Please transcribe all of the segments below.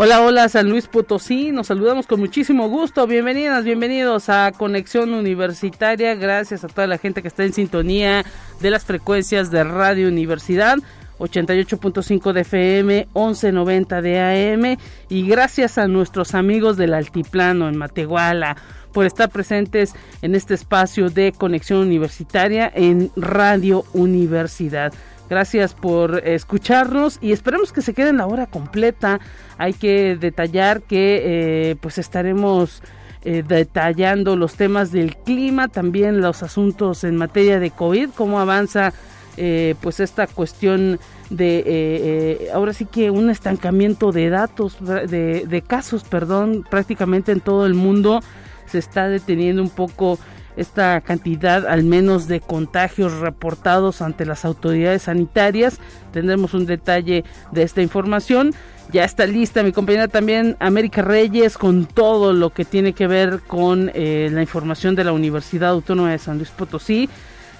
Hola, hola San Luis Potosí, nos saludamos con muchísimo gusto, bienvenidas, bienvenidos a Conexión Universitaria, gracias a toda la gente que está en sintonía de las frecuencias de Radio Universidad. 88.5 de FM, 11.90 de AM y gracias a nuestros amigos del Altiplano en Matehuala por estar presentes en este espacio de conexión universitaria en Radio Universidad. Gracias por escucharnos y esperemos que se queden la hora completa. Hay que detallar que eh, pues estaremos eh, detallando los temas del clima, también los asuntos en materia de COVID, cómo avanza eh, pues esta cuestión de ahora sí que un estancamiento de datos, de, de casos, perdón, prácticamente en todo el mundo se está deteniendo un poco esta cantidad al menos de contagios reportados ante las autoridades sanitarias. Tendremos un detalle de esta información. Ya está lista mi compañera también América Reyes con todo lo que tiene que ver con eh, la información de la Universidad Autónoma de San Luis Potosí.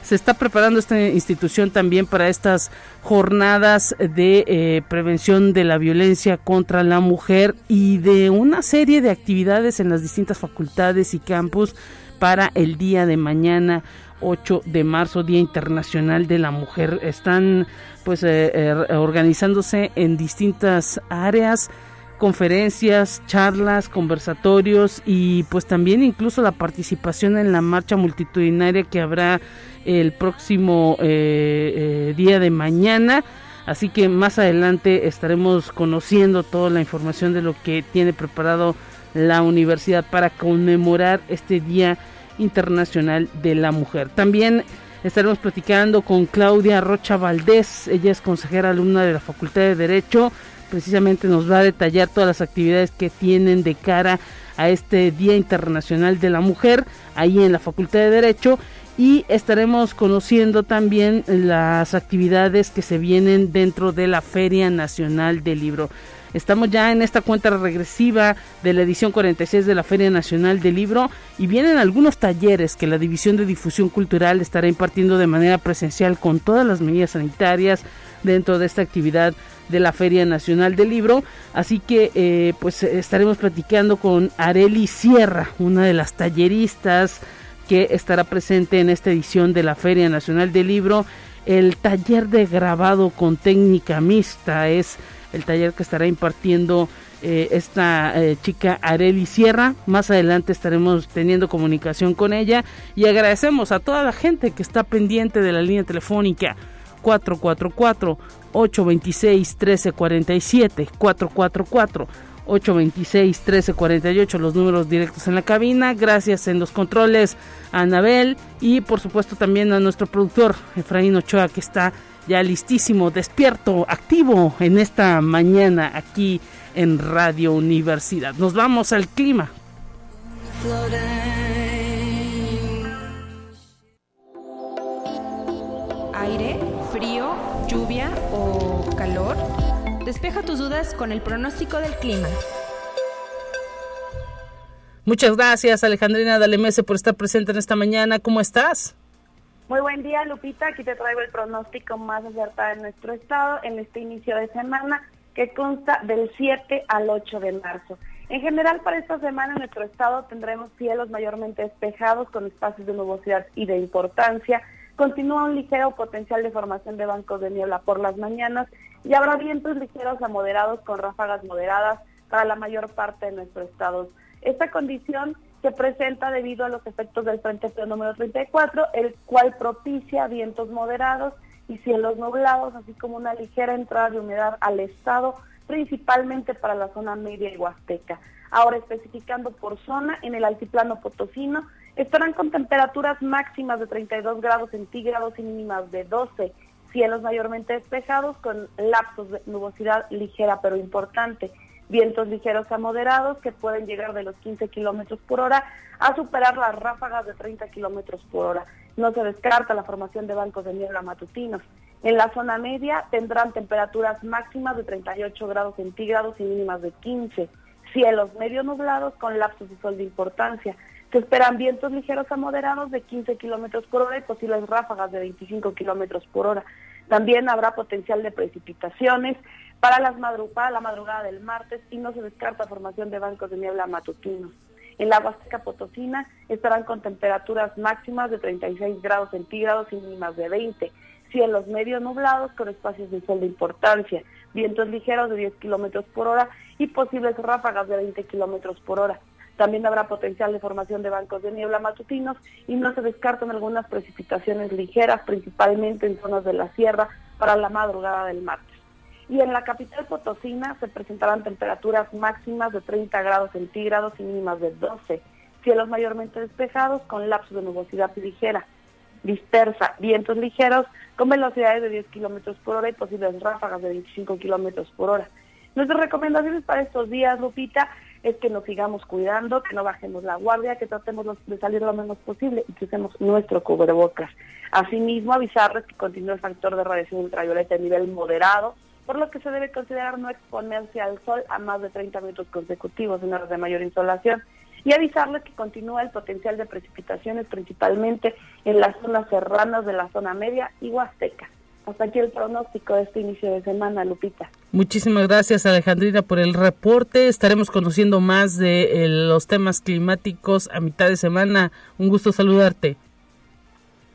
Se está preparando esta institución también para estas jornadas de eh, prevención de la violencia contra la mujer y de una serie de actividades en las distintas facultades y campus para el día de mañana 8 de marzo, Día Internacional de la Mujer. Están pues eh, eh, organizándose en distintas áreas, conferencias, charlas, conversatorios y pues también incluso la participación en la marcha multitudinaria que habrá el próximo eh, día de mañana. Así que más adelante estaremos conociendo toda la información de lo que tiene preparado la universidad para conmemorar este Día Internacional de la Mujer. También estaremos platicando con Claudia Rocha Valdés, ella es consejera alumna de la Facultad de Derecho, precisamente nos va a detallar todas las actividades que tienen de cara a este Día Internacional de la Mujer ahí en la Facultad de Derecho y estaremos conociendo también las actividades que se vienen dentro de la Feria Nacional del Libro. Estamos ya en esta cuenta regresiva de la edición 46 de la Feria Nacional del Libro y vienen algunos talleres que la División de Difusión Cultural estará impartiendo de manera presencial con todas las medidas sanitarias dentro de esta actividad de la Feria Nacional del Libro. Así que eh, pues estaremos platicando con Areli Sierra, una de las talleristas que estará presente en esta edición de la Feria Nacional del Libro. El taller de grabado con técnica mixta es el taller que estará impartiendo eh, esta eh, chica Areli Sierra. Más adelante estaremos teniendo comunicación con ella y agradecemos a toda la gente que está pendiente de la línea telefónica 444 826 1347 444 826 1348 los números directos en la cabina. Gracias en los controles a Anabel y por supuesto también a nuestro productor Efraín Ochoa que está ya listísimo, despierto, activo en esta mañana aquí en Radio Universidad. Nos vamos al clima. Aire, frío, lluvia o calor. Despeja tus dudas con el pronóstico del clima. Muchas gracias Alejandrina Dalemese por estar presente en esta mañana. ¿Cómo estás? Muy buen día, Lupita. Aquí te traigo el pronóstico más acertado de nuestro estado en este inicio de semana que consta del 7 al 8 de marzo. En general, para esta semana en nuestro estado tendremos cielos mayormente despejados con espacios de nubosidad y de importancia. Continúa un ligero potencial de formación de bancos de niebla por las mañanas y habrá vientos ligeros a moderados con ráfagas moderadas para la mayor parte de nuestro estado. Esta condición se presenta debido a los efectos del Frente Frío número 34, el cual propicia vientos moderados y cielos nublados, así como una ligera entrada de humedad al estado, principalmente para la zona media y huasteca. Ahora, especificando por zona, en el altiplano potosino, estarán con temperaturas máximas de 32 grados centígrados y mínimas de 12, cielos mayormente despejados con lapsos de nubosidad ligera pero importante vientos ligeros a moderados que pueden llegar de los 15 kilómetros por hora a superar las ráfagas de 30 kilómetros por hora. No se descarta la formación de bancos de niebla matutinos. En la zona media tendrán temperaturas máximas de 38 grados centígrados y mínimas de 15. Cielos medio nublados con lapsos de sol de importancia. Se esperan vientos ligeros a moderados de 15 kilómetros por hora y posibles ráfagas de 25 kilómetros por hora. También habrá potencial de precipitaciones para, las para la madrugada del martes y no se descarta formación de bancos de niebla matutinos. En la Huasteca Potosina estarán con temperaturas máximas de 36 grados centígrados y mínimas de 20. Cielos medio nublados con espacios de sol de importancia, vientos ligeros de 10 kilómetros por hora y posibles ráfagas de 20 kilómetros por hora. También habrá potencial de formación de bancos de niebla matutinos y no se descartan algunas precipitaciones ligeras, principalmente en zonas de la sierra, para la madrugada del martes y en la capital potosina se presentarán temperaturas máximas de 30 grados centígrados y mínimas de 12, cielos mayormente despejados con lapsos de nubosidad ligera, dispersa, vientos ligeros con velocidades de 10 kilómetros por hora y posibles ráfagas de 25 kilómetros por hora. Nuestras recomendaciones para estos días, Lupita, es que nos sigamos cuidando, que no bajemos la guardia, que tratemos de salir lo menos posible y que usemos nuestro cubrebocas. Asimismo, avisarles que continúa el factor de radiación ultravioleta a nivel moderado, por lo que se debe considerar no exponerse al sol a más de 30 minutos consecutivos en horas de mayor insolación y avisarles que continúa el potencial de precipitaciones principalmente en las zonas serranas de la zona media y huasteca. Hasta aquí el pronóstico de este inicio de semana, Lupita. Muchísimas gracias, Alejandrina, por el reporte. Estaremos conociendo más de eh, los temas climáticos a mitad de semana. Un gusto saludarte.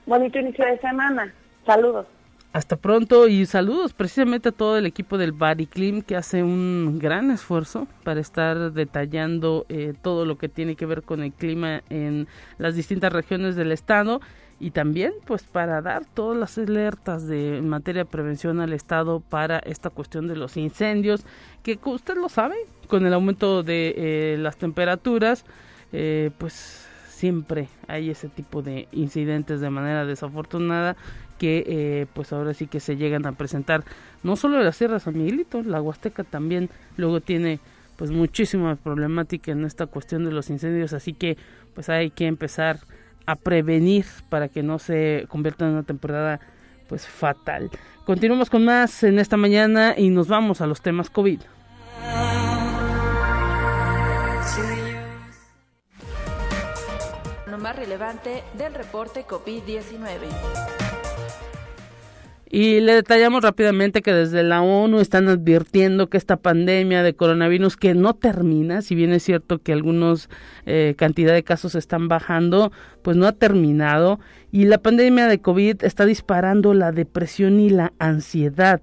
Bonito inicio de semana. Saludos. Hasta pronto y saludos precisamente a todo el equipo del Bariclim que hace un gran esfuerzo para estar detallando eh, todo lo que tiene que ver con el clima en las distintas regiones del estado y también pues para dar todas las alertas de en materia de prevención al estado para esta cuestión de los incendios que usted lo sabe con el aumento de eh, las temperaturas eh, pues siempre hay ese tipo de incidentes de manera desafortunada que eh, pues ahora sí que se llegan a presentar no solo en la Sierra San Miguelito, la Huasteca también luego tiene pues muchísima problemática en esta cuestión de los incendios, así que pues hay que empezar a prevenir para que no se convierta en una temporada pues fatal. Continuamos con más en esta mañana y nos vamos a los temas COVID. Relevante del reporte COVID-19. Y le detallamos rápidamente que desde la ONU están advirtiendo que esta pandemia de coronavirus que no termina, si bien es cierto que algunos eh, cantidad de casos están bajando, pues no ha terminado y la pandemia de COVID está disparando la depresión y la ansiedad.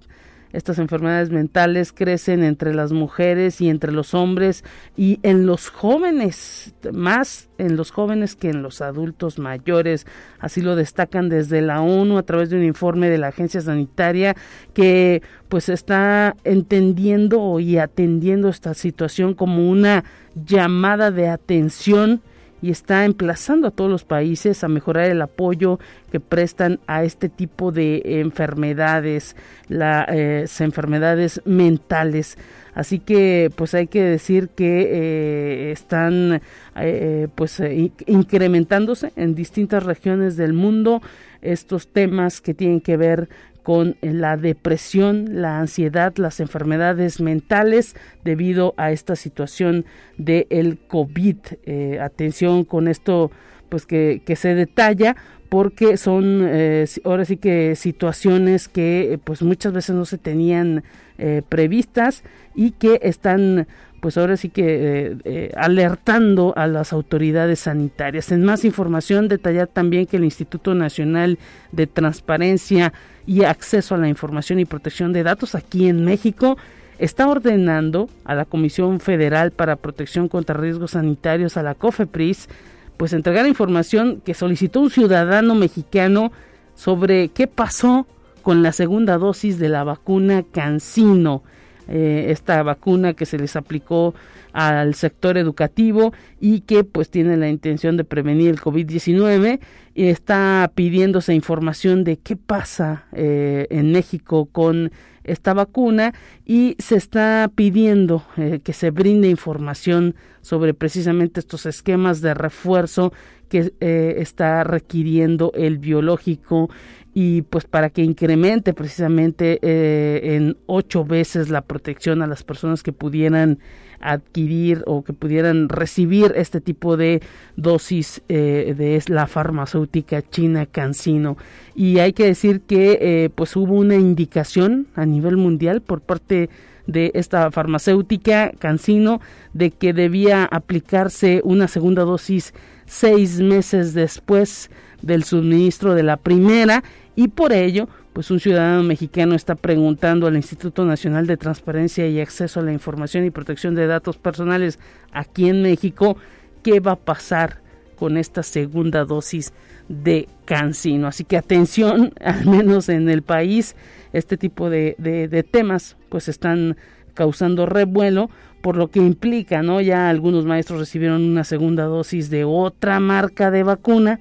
Estas enfermedades mentales crecen entre las mujeres y entre los hombres y en los jóvenes, más en los jóvenes que en los adultos mayores. Así lo destacan desde la ONU a través de un informe de la Agencia Sanitaria que pues está entendiendo y atendiendo esta situación como una llamada de atención y está emplazando a todos los países a mejorar el apoyo que prestan a este tipo de enfermedades, las eh, enfermedades mentales. Así que pues hay que decir que eh, están eh, pues incrementándose en distintas regiones del mundo estos temas que tienen que ver con la depresión, la ansiedad, las enfermedades mentales debido a esta situación del el COVID. Eh, atención con esto, pues que, que se detalla porque son eh, ahora sí que situaciones que pues muchas veces no se tenían eh, previstas y que están pues ahora sí que eh, eh, alertando a las autoridades sanitarias. En más información, detallar también que el Instituto Nacional de Transparencia y Acceso a la Información y Protección de Datos aquí en México está ordenando a la Comisión Federal para Protección contra Riesgos Sanitarios, a la COFEPRIS, pues entregar información que solicitó un ciudadano mexicano sobre qué pasó con la segunda dosis de la vacuna Cancino eh, esta vacuna que se les aplicó al sector educativo y que pues tiene la intención de prevenir el COVID-19 y está pidiéndose información de qué pasa eh, en México con esta vacuna y se está pidiendo eh, que se brinde información sobre precisamente estos esquemas de refuerzo que eh, está requiriendo el biológico y pues para que incremente precisamente eh, en ocho veces la protección a las personas que pudieran adquirir o que pudieran recibir este tipo de dosis eh, de la farmacéutica china Cancino y hay que decir que eh, pues hubo una indicación a nivel mundial por parte de esta farmacéutica Cancino de que debía aplicarse una segunda dosis seis meses después del suministro de la primera y por ello, pues un ciudadano mexicano está preguntando al Instituto Nacional de Transparencia y Acceso a la Información y Protección de Datos Personales aquí en México qué va a pasar con esta segunda dosis de cancino. Así que atención, al menos en el país, este tipo de, de temas pues están causando revuelo por lo que implica, ¿no? Ya algunos maestros recibieron una segunda dosis de otra marca de vacuna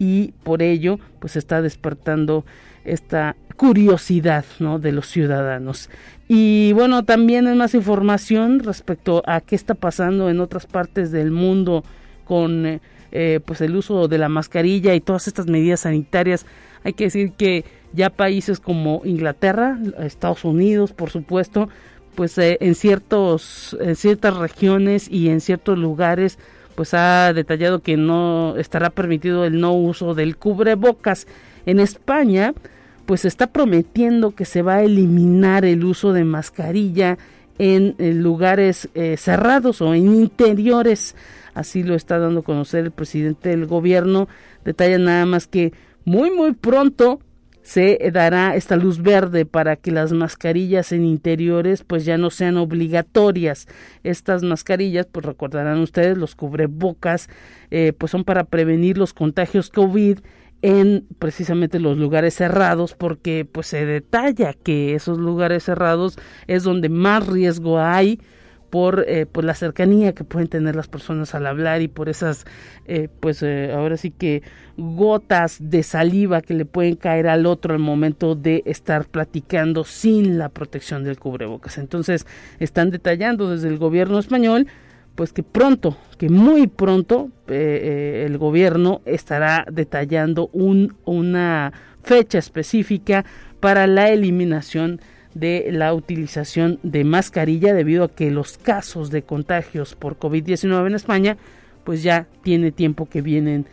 y por ello pues está despertando esta curiosidad ¿no? de los ciudadanos. Y bueno, también hay más información respecto a qué está pasando en otras partes del mundo con eh, eh, pues el uso de la mascarilla y todas estas medidas sanitarias. Hay que decir que ya países como Inglaterra, Estados Unidos, por supuesto, pues eh, en ciertos en ciertas regiones y en ciertos lugares pues ha detallado que no estará permitido el no uso del cubrebocas. En España, pues está prometiendo que se va a eliminar el uso de mascarilla en, lugares eh, cerrados o en interiores. Así lo está dando a conocer el presidente del gobierno. Detalla nada más que muy muy pronto se dará esta luz verde para que las mascarillas en interiores pues ya no sean obligatorias. Estas mascarillas, pues recordarán ustedes, los cubrebocas, eh, pues son para prevenir los contagios COVID en precisamente los lugares cerrados porque pues se detalla que esos lugares cerrados es donde más riesgo hay por eh, pues la cercanía que pueden tener las personas al hablar y por esas eh, pues eh, ahora sí que gotas de saliva que le pueden caer al otro al momento de estar platicando sin la protección del cubrebocas. Entonces están detallando desde el gobierno español pues que pronto, que muy pronto el gobierno estará detallando un, una fecha específica para la eliminación de la utilización de mascarilla debido a que los casos de contagios por COVID-19 en España pues ya tiene tiempo que vienen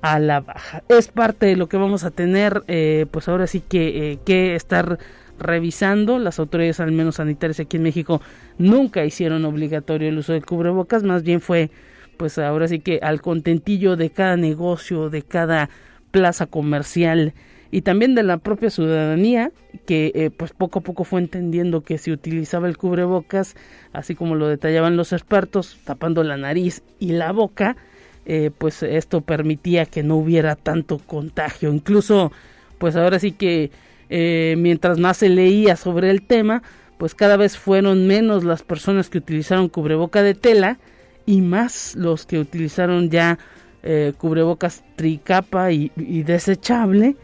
a la baja. Es parte de lo que vamos a tener eh, pues ahora sí que, eh, que estar revisando. Las autoridades al menos sanitarias aquí en México nunca hicieron obligatorio el uso de cubrebocas, más bien fue pues ahora sí que al contentillo de cada negocio, de cada plaza comercial y también de la propia ciudadanía que eh, pues poco a poco fue entendiendo que si utilizaba el cubrebocas así como lo detallaban los expertos tapando la nariz y la boca eh, pues esto permitía que no hubiera tanto contagio. Incluso pues ahora sí que eh, mientras más se leía sobre el tema pues cada vez fueron menos las personas que utilizaron cubreboca de tela y más los que utilizaron ya cubrebocas tricapa y desechable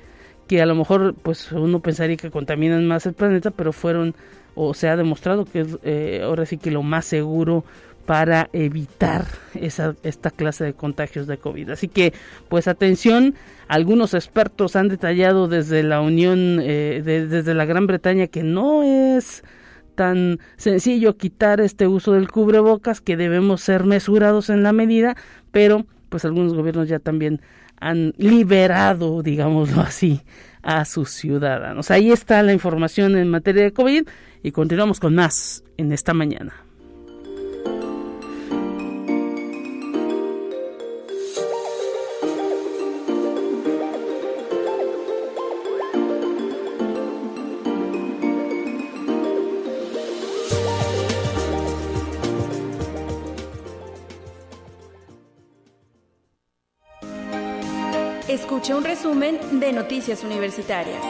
que a lo mejor pues uno pensaría que contaminan más el planeta, pero fueron o se ha demostrado que es eh, ahora sí que lo más seguro para evitar esa, esta clase de contagios de COVID. Así que, pues atención, algunos expertos han detallado desde la Unión, eh, desde la Gran Bretaña, que no es tan sencillo quitar este uso del cubrebocas, que debemos ser mesurados en la medida, pero pues algunos gobiernos ya también han liberado, digámoslo así, a sus ciudadanos. Ahí está la información en materia de COVID y continuamos con más en esta mañana. Escucha un resumen de Noticias Universitarias.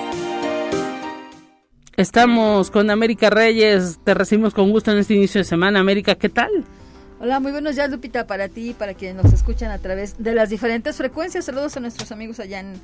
Estamos con América Reyes, te recibimos con gusto en este inicio de semana. América, ¿qué tal? Hola, muy buenos días Lupita para ti y para quienes nos escuchan a través de las diferentes frecuencias. Saludos a nuestros amigos allá en,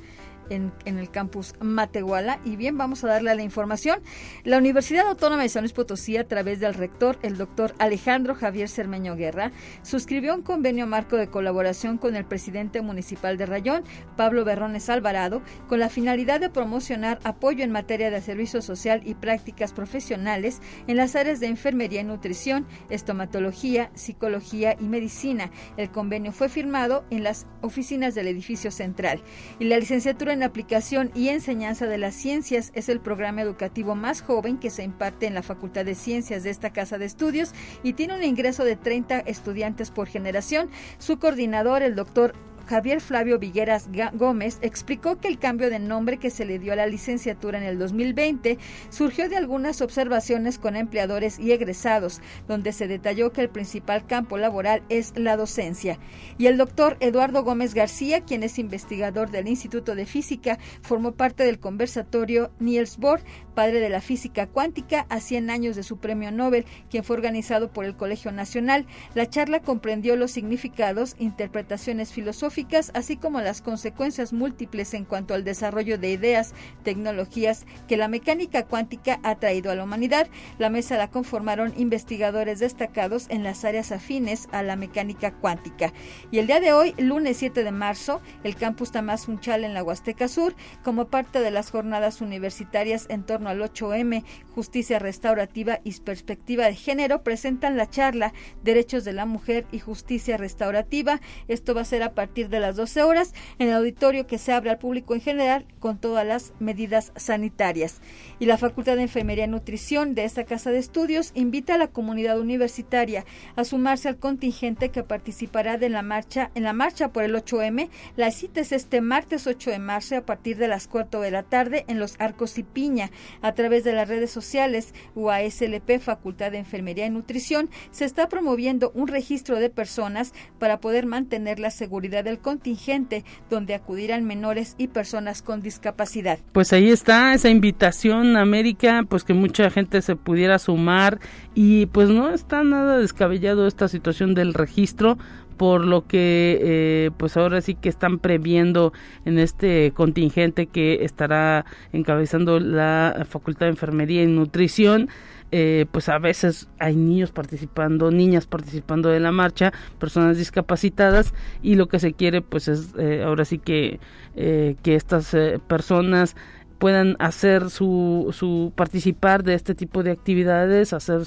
en, el campus Matehuala. Y bien, vamos a darle a la información. La Universidad Autónoma de San Luis Potosí, a través del rector, el doctor Alejandro Javier Cermeño Guerra, suscribió un convenio marco de colaboración con el presidente municipal de Rayón, Pablo Berrones Alvarado, con la finalidad de promocionar apoyo en materia de servicio social y prácticas profesionales en las áreas de enfermería y nutrición, estomatología, psicología y medicina. El convenio fue firmado en las oficinas del edificio central. Y la licenciatura en aplicación y enseñanza de las ciencias es el programa educativo más joven que se imparte en la Facultad de Ciencias de esta casa de estudios y tiene un ingreso de 30 estudiantes por generación. Su coordinador, el doctor Javier Flavio Vigueras Gómez explicó que el cambio de nombre que se le dio a la licenciatura en el 2020 surgió de algunas observaciones con empleadores y egresados, donde se detalló que el principal campo laboral es la docencia. Y el doctor Eduardo Gómez García, quien es investigador del Instituto de Física, formó parte del conversatorio Niels Bohr, padre de la física cuántica, a 100 años de su premio Nobel, quien fue organizado por el Colegio Nacional. La charla comprendió los significados, interpretaciones filosóficas, así como las consecuencias múltiples en cuanto al desarrollo de ideas, tecnologías que la mecánica cuántica ha traído a la humanidad. La mesa la conformaron investigadores destacados en las áreas afines a la mecánica cuántica. Y el día de hoy, lunes 7 de marzo, el campus Tamás Unchal en la Huasteca Sur, como parte de las jornadas universitarias en torno al 8M, justicia restaurativa y perspectiva de género, presentan la charla Derechos de la Mujer y Justicia Restaurativa. Esto va a ser a partir de las 12 horas en el auditorio que se abre al público en general con todas las medidas sanitarias. Y la Facultad de Enfermería y Nutrición de esta casa de estudios invita a la comunidad universitaria a sumarse al contingente que participará de la marcha en la marcha por el 8M. La cita es este martes 8 de marzo a partir de las 4 de la tarde en los Arcos y Piña a través de las redes sociales UASLP Facultad de Enfermería y Nutrición se está promoviendo un registro de personas para poder mantener la seguridad del contingente donde acudirán menores y personas con discapacidad. Pues ahí está esa invitación América, pues que mucha gente se pudiera sumar y pues no está nada descabellado esta situación del registro por lo que eh, pues ahora sí que están previendo en este contingente que estará encabezando la Facultad de Enfermería y Nutrición eh, pues a veces hay niños participando, niñas participando de la marcha, personas discapacitadas y lo que se quiere pues es eh, ahora sí que, que estas personas puedan hacer su, su participar de este tipo de actividades, hacer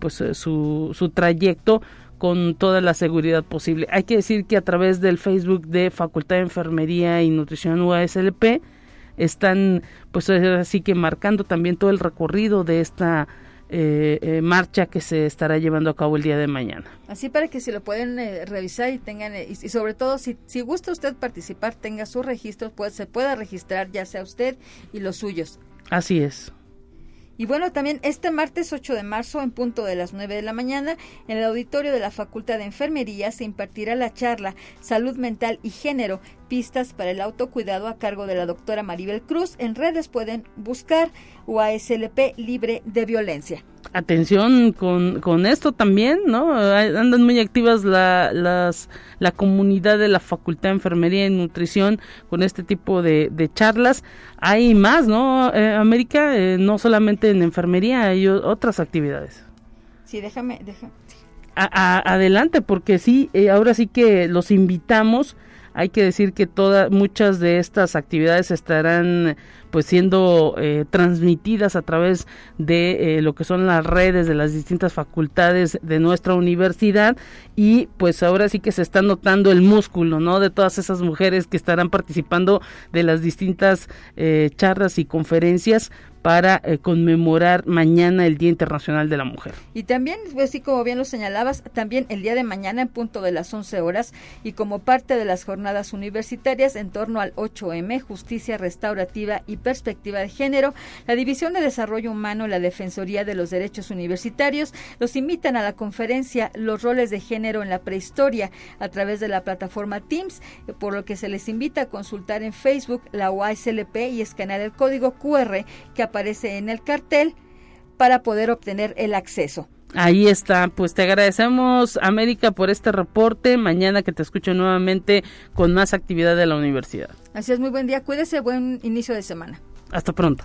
pues su, su trayecto con toda la seguridad posible. Hay que decir que a través del Facebook de Facultad de Enfermería y Nutrición UASLP están pues así que marcando también todo el recorrido de esta eh, eh, marcha que se estará llevando a cabo el día de mañana. Así para que se lo pueden eh, revisar y tengan, y, sobre todo si, si gusta usted participar, tenga sus registros, pues se pueda registrar ya sea usted y los suyos. Así es. Y bueno, también este martes 8 de marzo, en punto de las 9 de la mañana, en el auditorio de la Facultad de Enfermería se impartirá la charla Salud Mental y Género, pistas para el autocuidado a cargo de la doctora Maribel Cruz. En redes pueden buscar UASLP libre de violencia. Atención con, con esto también, ¿no? Andan muy activas la, las, la comunidad de la Facultad de Enfermería y Nutrición con este tipo de, de charlas. Hay más, ¿no? Eh, América, eh, no solamente en enfermería, hay otras actividades. Sí, déjame, déjame. adelante, porque sí, eh, ahora sí que los invitamos hay que decir que todas muchas de estas actividades estarán pues siendo eh, transmitidas a través de eh, lo que son las redes de las distintas facultades de nuestra universidad y pues ahora sí que se está notando el músculo no de todas esas mujeres que estarán participando de las distintas eh, charlas y conferencias para eh, conmemorar mañana el Día Internacional de la Mujer. Y también, pues como bien lo señalabas, también el día de mañana en punto de las 11 horas y como parte de las jornadas universitarias en torno al 8M, Justicia Restaurativa y Perspectiva de Género, la División de Desarrollo Humano y la Defensoría de los Derechos Universitarios los invitan a la conferencia Los roles de género en la prehistoria a través de la plataforma Teams, por lo que se les invita a consultar en Facebook la UASLP y escanear el código QR que aparece en el cartel para poder obtener el acceso. Ahí está, pues te agradecemos América por este reporte. Mañana que te escucho nuevamente con más actividad de la universidad. Así es, muy buen día, cuídese, buen inicio de semana. Hasta pronto.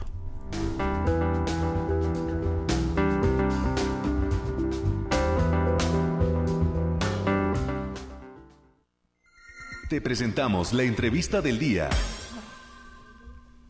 Te presentamos la entrevista del día.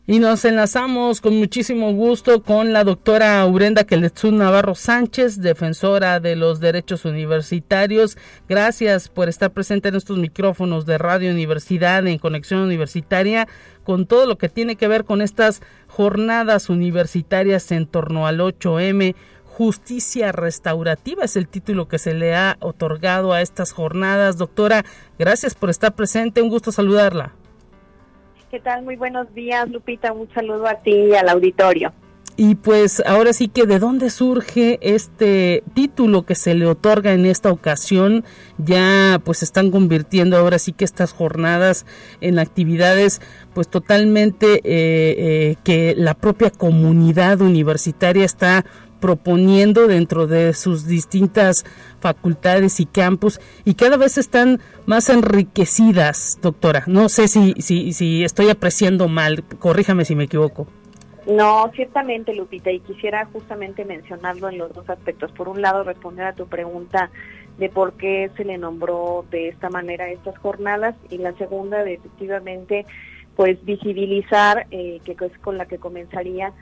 Y nos enlazamos con muchísimo gusto con la doctora Urenda Keletsun Navarro Sánchez, defensora de los derechos universitarios. Gracias por estar presente en estos micrófonos de Radio Universidad en Conexión Universitaria con todo lo que tiene que ver con estas jornadas universitarias en torno al 8M. Justicia restaurativa es el título que se le ha otorgado a estas jornadas. Doctora, gracias por estar presente. Un gusto saludarla. ¿Qué tal? Muy buenos días, Lupita. Un saludo a ti y al auditorio. Y pues ahora sí que de dónde surge este título que se le otorga en esta ocasión, ya pues están convirtiendo ahora sí que estas jornadas en actividades pues totalmente eh, eh, que la propia comunidad universitaria está proponiendo dentro de sus distintas facultades y campus y cada vez están más enriquecidas, doctora. No sé si, si, si estoy apreciando mal, corríjame si me equivoco. No, ciertamente, Lupita, y quisiera justamente mencionarlo en los dos aspectos. Por un lado, responder a tu pregunta de por qué se le nombró de esta manera estas jornadas y la segunda, de efectivamente, pues visibilizar, eh, que es con la que comenzaría,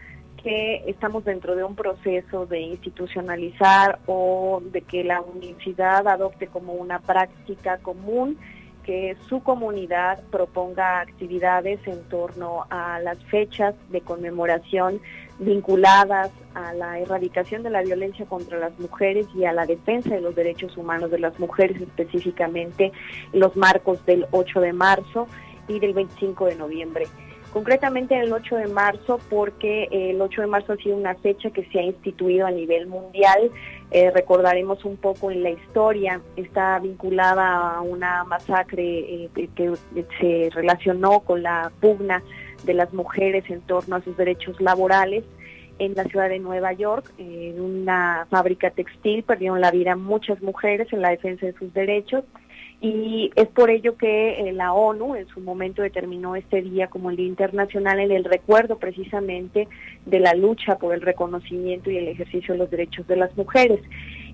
que estamos dentro de un proceso de institucionalizar o de que la universidad adopte como una práctica común que su comunidad proponga actividades en torno a las fechas de conmemoración vinculadas a la erradicación de la violencia contra las mujeres y a la defensa de los derechos humanos de las mujeres, específicamente los marcos del 8 de marzo y del 25 de noviembre concretamente el 8 de marzo, porque el 8 de marzo ha sido una fecha que se ha instituido a nivel mundial. Eh, recordaremos un poco en la historia, está vinculada a una masacre eh, que se relacionó con la pugna de las mujeres en torno a sus derechos laborales en la ciudad de Nueva York, en una fábrica textil, perdieron la vida muchas mujeres en la defensa de sus derechos y es por ello que eh, la ONU en su momento determinó este día como el Día Internacional en el recuerdo precisamente de la lucha por el reconocimiento y el ejercicio de los derechos de las mujeres.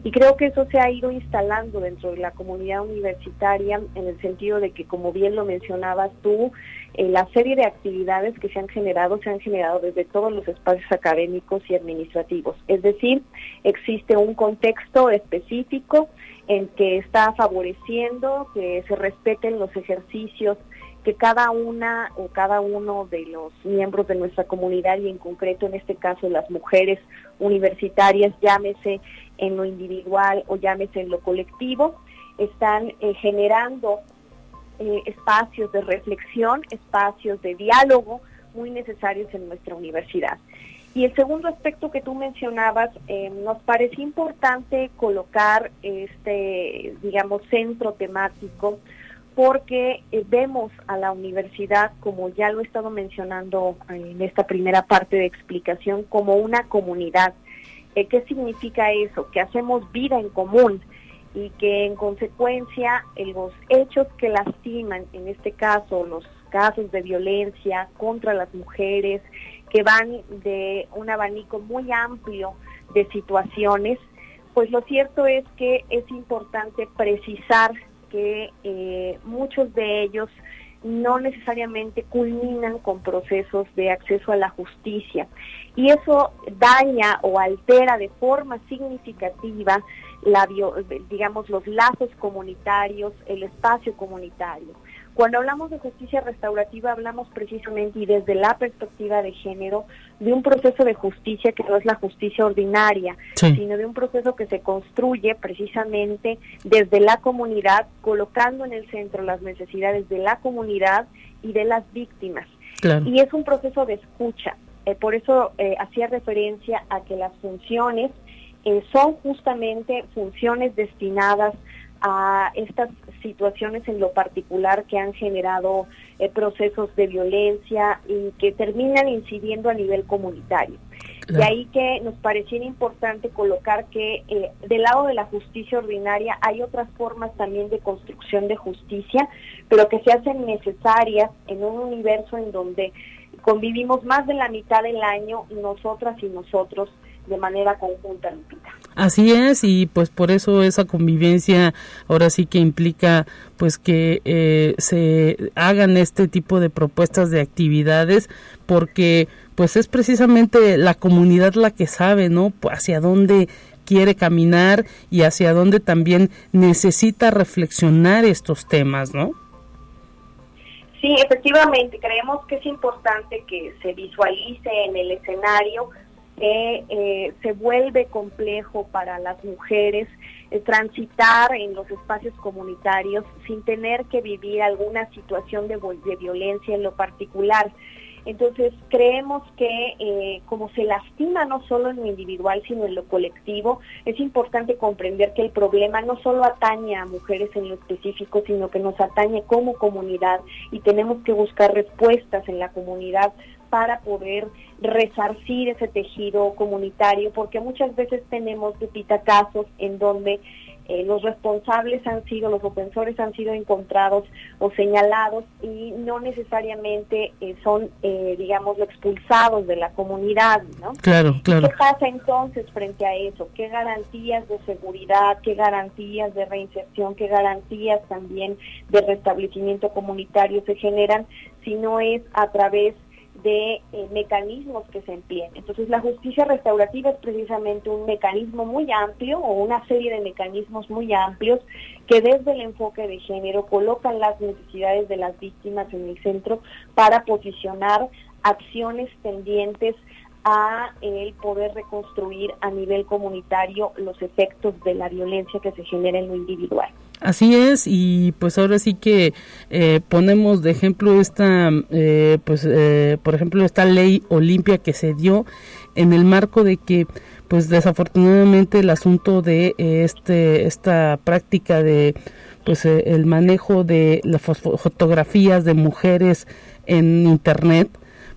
Y creo que eso se ha ido instalando dentro de la comunidad universitaria en el sentido de que, como bien lo mencionabas tú, eh, la serie de actividades que se han generado se han generado desde todos los espacios académicos y administrativos. Es decir, existe un contexto específico en que está favoreciendo que se respeten los ejercicios que cada una o cada uno de los miembros de nuestra comunidad y en concreto en este caso las mujeres universitarias, llámese en lo individual o llámese en lo colectivo, están eh, generando eh, espacios de reflexión, espacios de diálogo muy necesarios en nuestra universidad. Y el segundo aspecto que tú mencionabas, eh, nos parece importante colocar este, digamos, centro temático porque eh, vemos a la universidad, como ya lo he estado mencionando en esta primera parte de explicación, como una comunidad. Eh, ¿Qué significa eso? Que hacemos vida en común y que en consecuencia los hechos que lastiman, en este caso los casos de violencia contra las mujeres, que van de un abanico muy amplio de situaciones, pues lo cierto es que es importante precisar que eh, muchos de ellos no necesariamente culminan con procesos de acceso a la justicia y eso daña o altera de forma significativa la digamos los lazos comunitarios, el espacio comunitario. Cuando hablamos de justicia restaurativa hablamos precisamente y desde la perspectiva de género de un proceso de justicia que no es la justicia ordinaria, sino de un proceso que se construye precisamente desde la comunidad, colocando en el centro las necesidades de la comunidad y de las víctimas. Y es un proceso de escucha. Eh, por eso eh, hacía referencia a que las funciones eh, son justamente funciones destinadas a estas situaciones en lo particular que han generado eh, procesos de violencia y que terminan incidiendo a nivel comunitario. De ahí que nos pareciera importante colocar que eh, del lado de la justicia ordinaria hay otras formas también de construcción de justicia, pero que se hacen necesarias en un universo en donde convivimos más de la mitad del año nosotras y nosotros de manera conjunta, Lupita. Así es, y pues por eso esa convivencia ahora sí que implica pues que eh, se hagan este tipo de propuestas de actividades porque pues es precisamente la comunidad la que sabe, ¿no? Hacia dónde quiere caminar y hacia dónde también necesita reflexionar estos temas, ¿no? Sí, efectivamente, creemos que es importante que se visualice en el escenario eh, se vuelve complejo para las mujeres eh, transitar en los espacios comunitarios sin tener que vivir alguna situación de, de violencia en lo particular. Entonces, creemos que eh, como se lastima no solo en lo individual, sino en lo colectivo, es importante comprender que el problema no solo atañe a mujeres en lo específico, sino que nos atañe como comunidad y tenemos que buscar respuestas en la comunidad para poder resarcir ese tejido comunitario, porque muchas veces tenemos, Lupita, casos en donde eh, los responsables han sido, los ofensores han sido encontrados o señalados y no necesariamente eh, son, eh, digamos, expulsados de la comunidad, ¿no? Claro, claro. ¿Qué pasa entonces frente a eso? ¿Qué garantías de seguridad, qué garantías de reinserción, qué garantías también de restablecimiento comunitario se generan si no es a través de eh, mecanismos que se empleen. Entonces la justicia restaurativa es precisamente un mecanismo muy amplio o una serie de mecanismos muy amplios que desde el enfoque de género colocan las necesidades de las víctimas en el centro para posicionar acciones tendientes a el poder reconstruir a nivel comunitario los efectos de la violencia que se genera en lo individual. Así es, y pues ahora sí que eh, ponemos de ejemplo esta, eh, pues eh, por ejemplo esta ley Olimpia que se dio en el marco de que pues desafortunadamente el asunto de este esta práctica de pues el manejo de las fotografías de mujeres en internet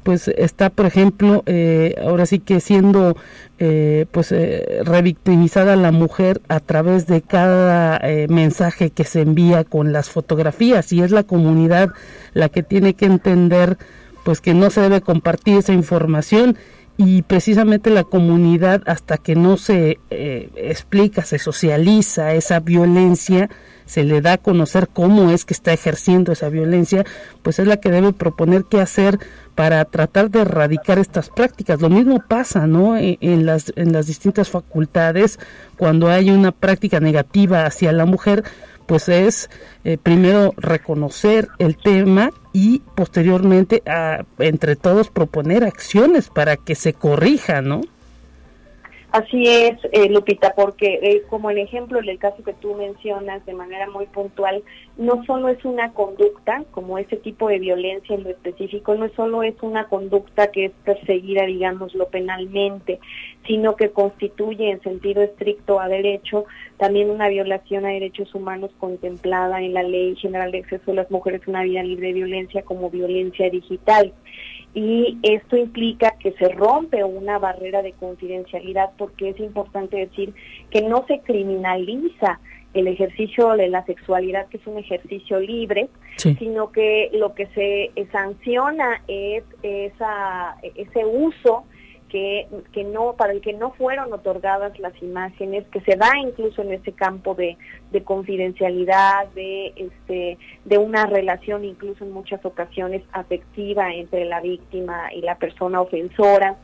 pues está por ejemplo eh, ahora sí que siendo eh, pues eh, revictimizada la mujer a través de cada mensaje que se envía con las fotografías y es la comunidad la que tiene que entender pues que no se debe compartir esa información y precisamente la comunidad hasta que no se explica, se socializa esa violencia, se le da a conocer cómo es que está ejerciendo esa violencia, pues es la que debe proponer qué hacer para tratar de erradicar estas prácticas. Lo mismo pasa, ¿no? E, en, las, en las distintas facultades, cuando hay una práctica negativa hacia la mujer, pues es eh, primero reconocer el tema y posteriormente a, entre todos proponer acciones para que se corrija, ¿no? Así es, eh, Lupita, porque eh, como el ejemplo del caso que tú mencionas de manera muy puntual, no solo es una conducta, como ese tipo de violencia en lo específico, no solo es una conducta que es perseguida, digámoslo, penalmente, sino que constituye en sentido estricto a derecho también una violación a derechos humanos contemplada en la Ley General de Acceso a las Mujeres a una Vida Libre de Violencia como violencia digital y esto implica que se rompe una barrera de confidencialidad porque es importante decir que no se criminaliza el ejercicio de la sexualidad, que es un ejercicio libre, sino que lo que se sanciona es esa, ese uso que, no para el que no fueron otorgadas las imágenes que se da incluso en ese campo de, de confidencialidad de este de una relación incluso en muchas ocasiones afectiva entre la víctima y la persona ofensora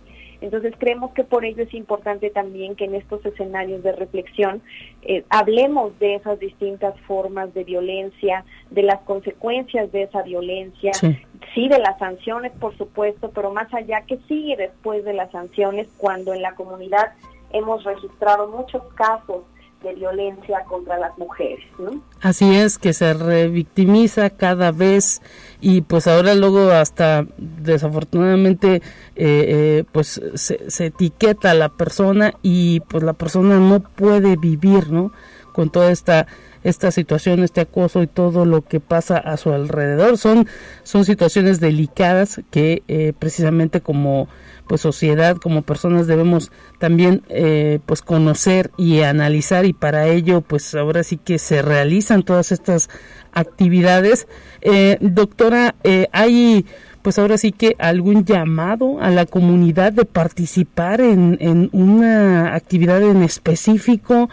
entonces creemos que por ello es importante también que en estos escenarios de reflexión eh, hablemos de esas distintas formas de violencia, de las consecuencias de esa violencia, sí. de las sanciones por supuesto, pero más allá que sigue después de las sanciones cuando en la comunidad hemos registrado muchos casos de violencia contra las mujeres. ¿no? Así es, que se revictimiza cada vez y pues ahora luego hasta desafortunadamente eh, eh, pues se, se, etiqueta a la persona y pues la persona no puede vivir, ¿no? Con toda esta esta situación, este acoso y todo lo que pasa a su alrededor. Son, son situaciones delicadas que eh, precisamente como pues sociedad, como personas debemos también eh, pues conocer y analizar y para ello pues ahora sí que se realizan todas estas actividades. Eh, doctora, hay pues ahora sí que algún llamado a la comunidad de participar en, en una actividad en específico.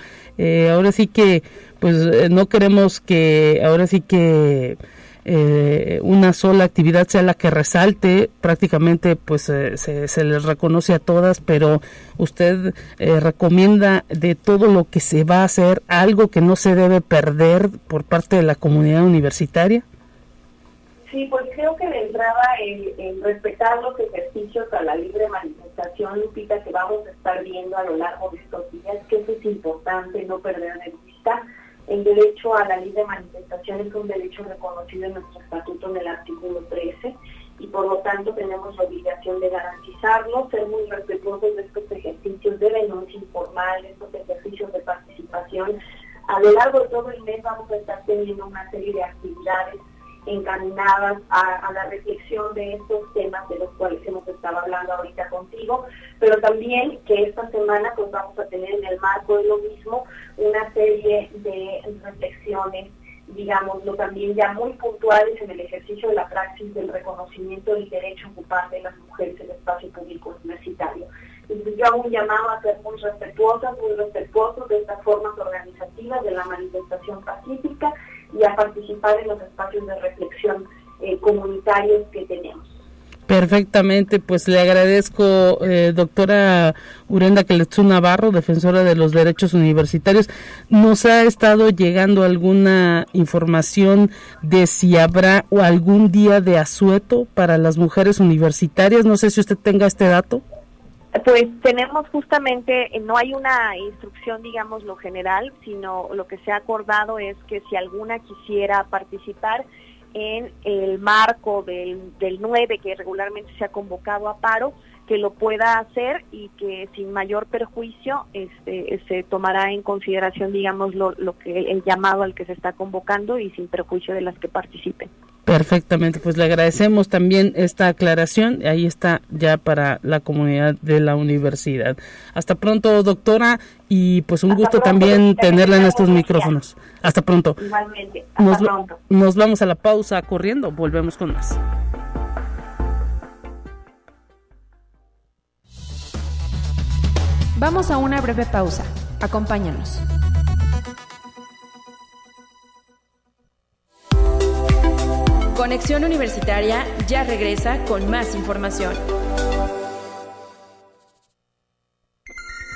ahora sí que pues eh, no queremos que ahora sí que eh, una sola actividad sea la que resalte, prácticamente pues eh, se, se, les reconoce a todas, pero usted recomienda de todo lo que se va a hacer algo que no se debe perder por parte de la comunidad universitaria. Sí, pues creo que de entrada el, respetar los ejercicios a la libre manifestación, Lupita, que vamos a estar viendo a lo largo de estos días, que eso es importante, no perder de vista el derecho a la libre manifestación es un derecho reconocido en nuestro estatuto en el artículo 13 y por lo tanto tenemos la obligación de garantizarlo, ser muy respetuosos de estos ejercicios de denuncia informal, estos ejercicios de participación. A lo largo de todo el mes vamos a estar teniendo una serie de actividades encaminadas a, la reflexión de estos temas de los cuales hemos estado hablando ahorita contigo, pero también que esta semana pues vamos a tener en el marco de lo mismo una serie de reflexiones digámoslo también ya muy puntuales en el ejercicio de la praxis del reconocimiento del derecho a ocupar de las mujeres en el espacio público universitario. Yo hago un llamado a ser muy respetuosas, muy respetuosos de estas formas organizativas de la manifestación pacífica y a participar en los espacios de reflexión eh, comunitarios que tenemos. Perfectamente, pues le agradezco, eh, doctora Urenda Keletsu Navarro, defensora de los derechos universitarios. ¿Nos ha estado llegando alguna información de si habrá algún día de asueto para las mujeres universitarias? No sé si usted tenga este dato. Pues tenemos justamente, eh, no hay una instrucción, digamos, lo general, sino lo que se ha acordado es que si alguna quisiera participar en el marco del, del 9, que regularmente se ha convocado a paro, que lo pueda hacer y que sin mayor perjuicio este, se tomará en consideración, digamos, lo, lo que el llamado al que se está convocando y sin perjuicio de las que participen. Perfectamente, pues le agradecemos también esta aclaración. Ahí está ya para la comunidad de la universidad. Hasta pronto, doctora, y pues un gusto también tenerla en estos micrófonos. Hasta pronto. Igualmente. Hasta nos, pronto. Nos vamos a la pausa corriendo. Volvemos con más. Vamos a una breve pausa. Acompáñanos. Conexión Universitaria ya regresa con más información.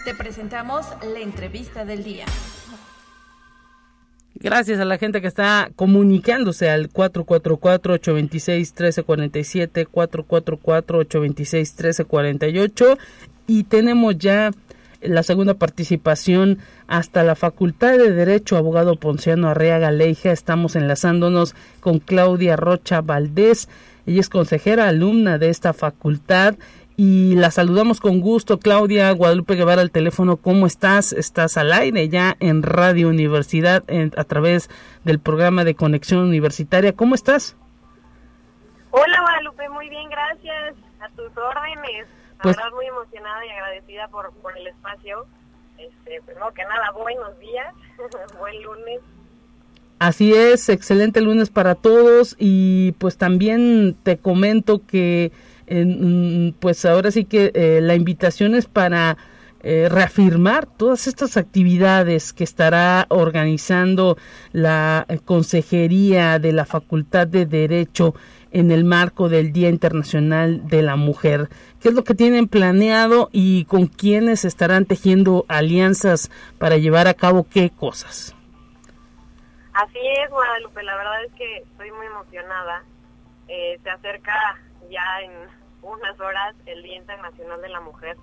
Te presentamos la entrevista del día. Gracias a la gente que está comunicándose al 444-826-1347, 444-826-1348 y tenemos ya la segunda participación hasta la Facultad de Derecho, abogado Ponciano Arriaga Leija. Estamos enlazándonos con Claudia Rocha Valdés. Ella es consejera alumna de esta facultad y la saludamos con gusto. Claudia Guadalupe Guevara al teléfono, ¿cómo estás? Estás al aire ya en Radio Universidad a través del programa de Conexión Universitaria. ¿Cómo estás? Hola Guadalupe, muy bien, gracias. A tus órdenes. Pues, verdad muy emocionada y agradecida por, por el espacio. Este, primero que nada, buenos días, buen lunes. Así es, excelente lunes para todos y pues también te comento que pues ahora sí que eh, la invitación es para eh, reafirmar todas estas actividades que estará organizando la Consejería de la Facultad de Derecho en el marco del Día Internacional de la Mujer. ¿Qué es lo que tienen planeado y con quiénes estarán tejiendo alianzas para llevar a cabo qué cosas? Así es, Guadalupe, la verdad es que estoy muy emocionada. Eh, se acerca ya en unas horas el Día Internacional de la Mujer.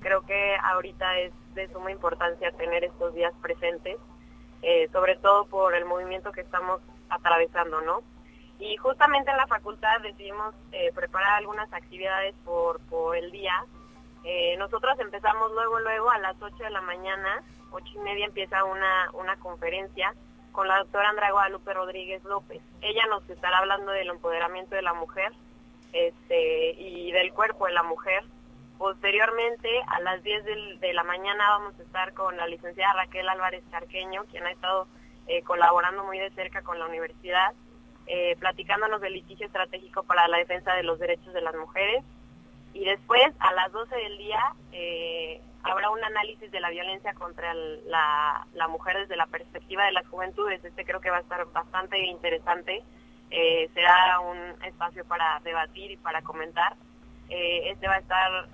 Creo que ahorita es de suma importancia tener estos días presentes, eh, sobre todo por el movimiento que estamos atravesando, ¿no? Y justamente en la facultad decidimos eh, preparar algunas actividades por, por el día. Eh, nosotros empezamos luego, luego a las 8 de la mañana, ocho y media empieza una, una conferencia con la doctora Andrea Guadalupe Rodríguez López. Ella nos estará hablando del empoderamiento de la mujer este, y del cuerpo de la mujer. Posteriormente, a las 10 de la mañana vamos a estar con la licenciada Raquel Álvarez Charqueño, quien ha estado eh, colaborando muy de cerca con la universidad, eh, platicándonos del litigio estratégico para la defensa de los derechos de las mujeres. Y después, a las 12 del día, eh, habrá un análisis de la violencia contra la, la, mujer desde la perspectiva de las juventudes. Este creo que va a estar bastante interesante. Eh, será un espacio para debatir y para comentar. Este va a estar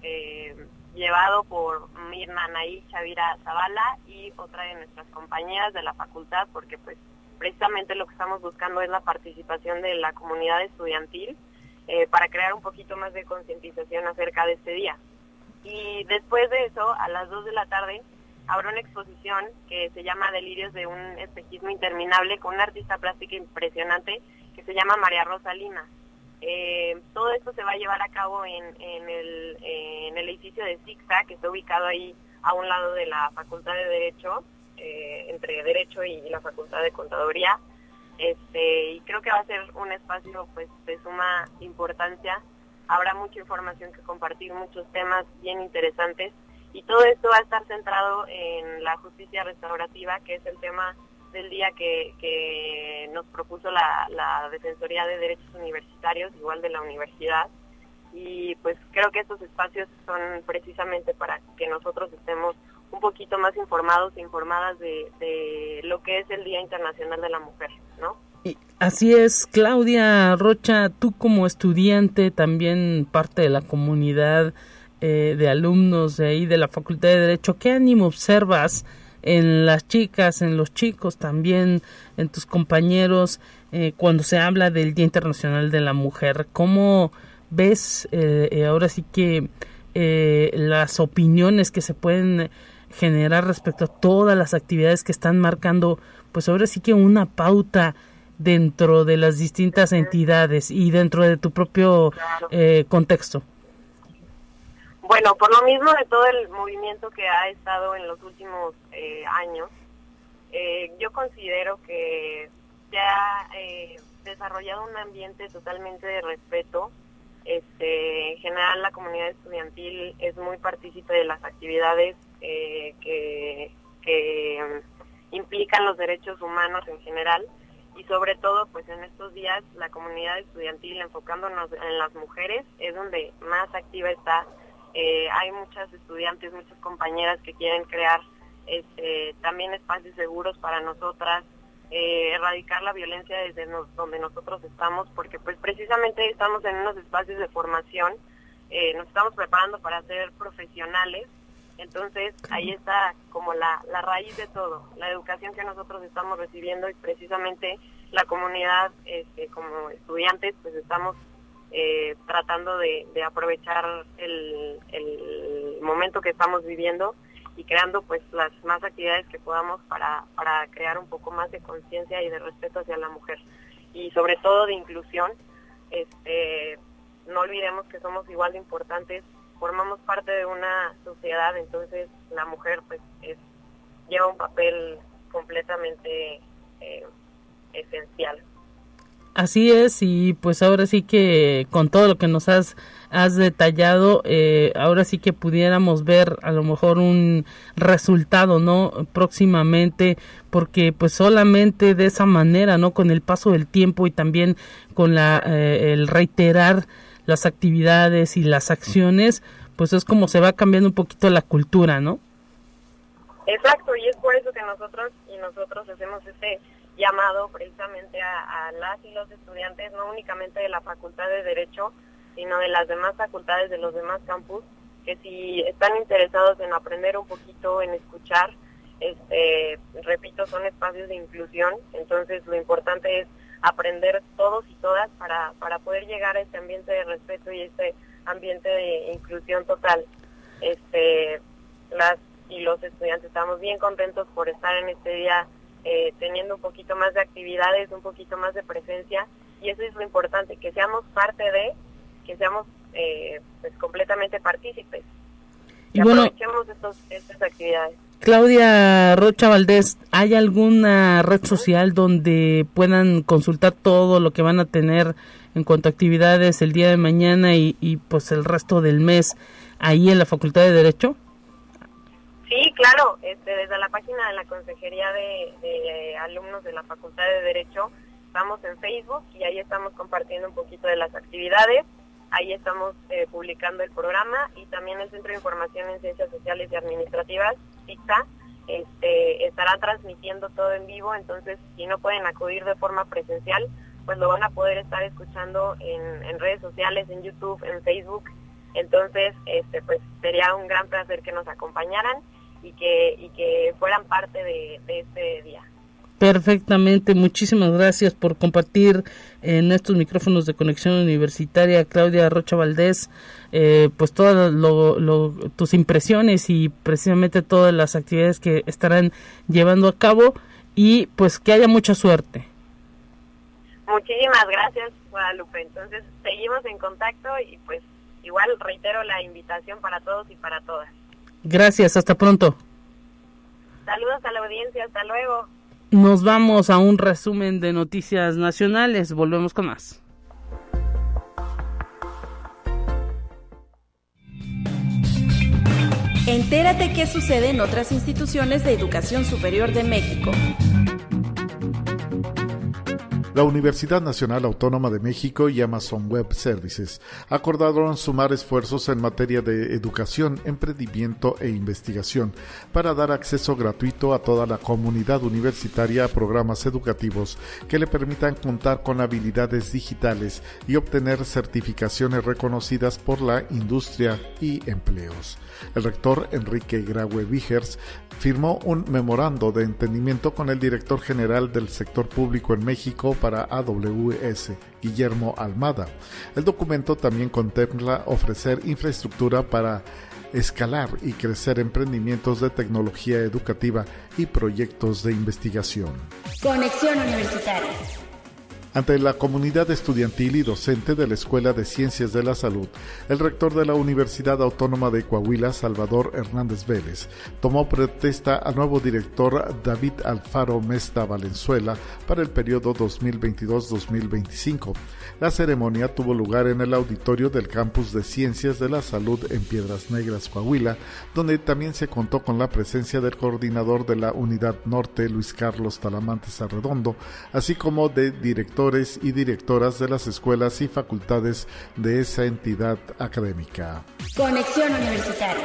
llevado por Mirna Anaí Chavira Zavala y otra de nuestras compañeras de la facultad, porque pues precisamente lo que estamos buscando es la participación de la comunidad estudiantil para crear un poquito más de concientización acerca de este día. Y después de eso, a las 2 de la tarde, habrá una exposición que se llama Delirios de un espejismo interminable con una artista plástica impresionante que se llama María Rosa Lima. Eh, todo esto se va a llevar a cabo en, en, el, edificio de ZICSA, que está ubicado ahí a un lado de la Facultad de Derecho, eh, entre Derecho y la Facultad de Contaduría. Este, y creo que va a ser un espacio pues de suma importancia habrá mucha información que compartir, muchos temas bien interesantes y todo esto va a estar centrado en la justicia restaurativa, que es el tema del día que, nos propuso la Defensoría de Derechos Universitarios, igual de la universidad. Y pues creo que estos espacios son precisamente para que nosotros estemos un poquito más informados e informadas de, de lo que es el Día Internacional de la Mujer, ¿no? Así es, Claudia Rocha, tú como estudiante, también parte de la comunidad eh, de alumnos de ahí de la Facultad de Derecho, ¿qué ánimo observas en las chicas, en los chicos, también en tus compañeros eh, cuando se habla del Día Internacional de la Mujer? ¿Cómo ves eh, ahora sí que las opiniones que se pueden generar respecto a todas las actividades que están marcando, pues ahora sí que una pauta dentro de las distintas entidades y dentro de tu propio eh, contexto? Bueno, por lo mismo de todo el movimiento que ha estado en los últimos eh, años, eh, yo considero que se ha desarrollado un ambiente totalmente de respeto. Este, en general, la comunidad estudiantil es muy partícipe de las actividades que, que implican los derechos humanos en general y sobre todo pues en estos días la comunidad estudiantil enfocándonos en las mujeres es donde más activa está. Eh, hay muchas estudiantes muchas compañeras que quieren crear este, también espacios seguros para nosotras eh, erradicar la violencia desde donde nosotros estamos porque pues precisamente estamos en unos espacios de formación eh, nos estamos preparando para ser profesionales entonces ahí está como la, la raíz de todo, la educación que nosotros estamos recibiendo y precisamente la comunidad este, como estudiantes pues estamos eh, tratando de, aprovechar el, el, momento que estamos viviendo y creando pues las más actividades que podamos para, para crear un poco más de conciencia y de respeto hacia la mujer y sobre todo de inclusión. Este, no olvidemos que somos igual de importantes formamos parte de una sociedad, entonces la mujer pues es, lleva un papel completamente eh, esencial. Así es, y pues ahora sí que con todo lo que nos has, has detallado, eh, ahora sí que pudiéramos ver a lo mejor un resultado, ¿no? Próximamente, porque pues solamente de esa manera, ¿no? Con el paso del tiempo y también con la, eh, el reiterar las actividades y las acciones, pues es como se va cambiando un poquito la cultura, ¿no? Exacto, y es por eso que nosotros y nosotros hacemos este llamado precisamente a, las y los estudiantes, no únicamente de la Facultad de Derecho, sino de las demás facultades de los demás campus, que si están interesados en aprender un poquito, en escuchar, este, repito, son espacios de inclusión, entonces lo importante es aprender todos y todas para, para poder llegar a este ambiente de respeto y este ambiente de inclusión total. Este, las y los estudiantes estamos bien contentos por estar en este día eh, teniendo un poquito más de actividades, un poquito más de presencia y eso es lo importante, que seamos parte de, que seamos eh, pues completamente partícipes. Y, aprovechemos estos, estas actividades. Claudia Rocha Valdés, ¿hay alguna red social donde puedan consultar todo lo que van a tener en cuanto a actividades el día de mañana y, pues el resto del mes ahí en la Facultad de Derecho? Sí, claro, este, desde la página de la Consejería de, de, Alumnos de la Facultad de Derecho estamos en Facebook y ahí estamos compartiendo un poquito de las actividades, ahí estamos eh, publicando el programa y también el Centro de Información en Ciencias Sociales y Administrativas, CICTA, este, estará transmitiendo todo en vivo, entonces si no pueden acudir de forma presencial, pues lo van a poder estar escuchando en, redes sociales, en YouTube, en Facebook, entonces este, pues sería un gran placer que nos acompañaran y que, y que fueran parte de, este día. Perfectamente, muchísimas gracias por compartir en estos micrófonos de conexión universitaria, Claudia Rocha Valdés, eh, pues todas tus impresiones y precisamente todas las actividades que estarán llevando a cabo y pues que haya mucha suerte. Muchísimas gracias, Guadalupe. Entonces, seguimos en contacto y pues igual reitero la invitación para todos y para todas. Gracias, hasta pronto. Saludos a la audiencia, hasta luego. Nos vamos a un resumen de noticias nacionales, volvemos con más. Entérate qué sucede en otras instituciones de educación superior de México. La Universidad Nacional Autónoma de México y Amazon Web Services acordaron sumar esfuerzos en materia de educación, emprendimiento e investigación para dar acceso gratuito a toda la comunidad universitaria a programas educativos que le permitan contar con habilidades digitales y obtener certificaciones reconocidas por la industria y empleos. El rector Enrique Graue Vigers firmó un memorando de entendimiento con el director general del sector público en México para AWS, Guillermo Almada. El documento también contempla ofrecer infraestructura para escalar y crecer emprendimientos de tecnología educativa y proyectos de investigación. Conexión Universitaria ante la comunidad estudiantil y docente de la Escuela de Ciencias de la Salud, el rector de la Universidad Autónoma de Coahuila, Salvador Hernández Vélez, tomó protesta al nuevo director David Alfaro Mesta Valenzuela para el periodo 2022-2025. La ceremonia tuvo lugar en el auditorio del Campus de Ciencias de la Salud en Piedras Negras, Coahuila, donde también se contó con la presencia del coordinador de la Unidad Norte, Luis Carlos Talamantes Arredondo, así como de director y directoras de las escuelas y facultades de esa entidad académica. Conexión Universitaria.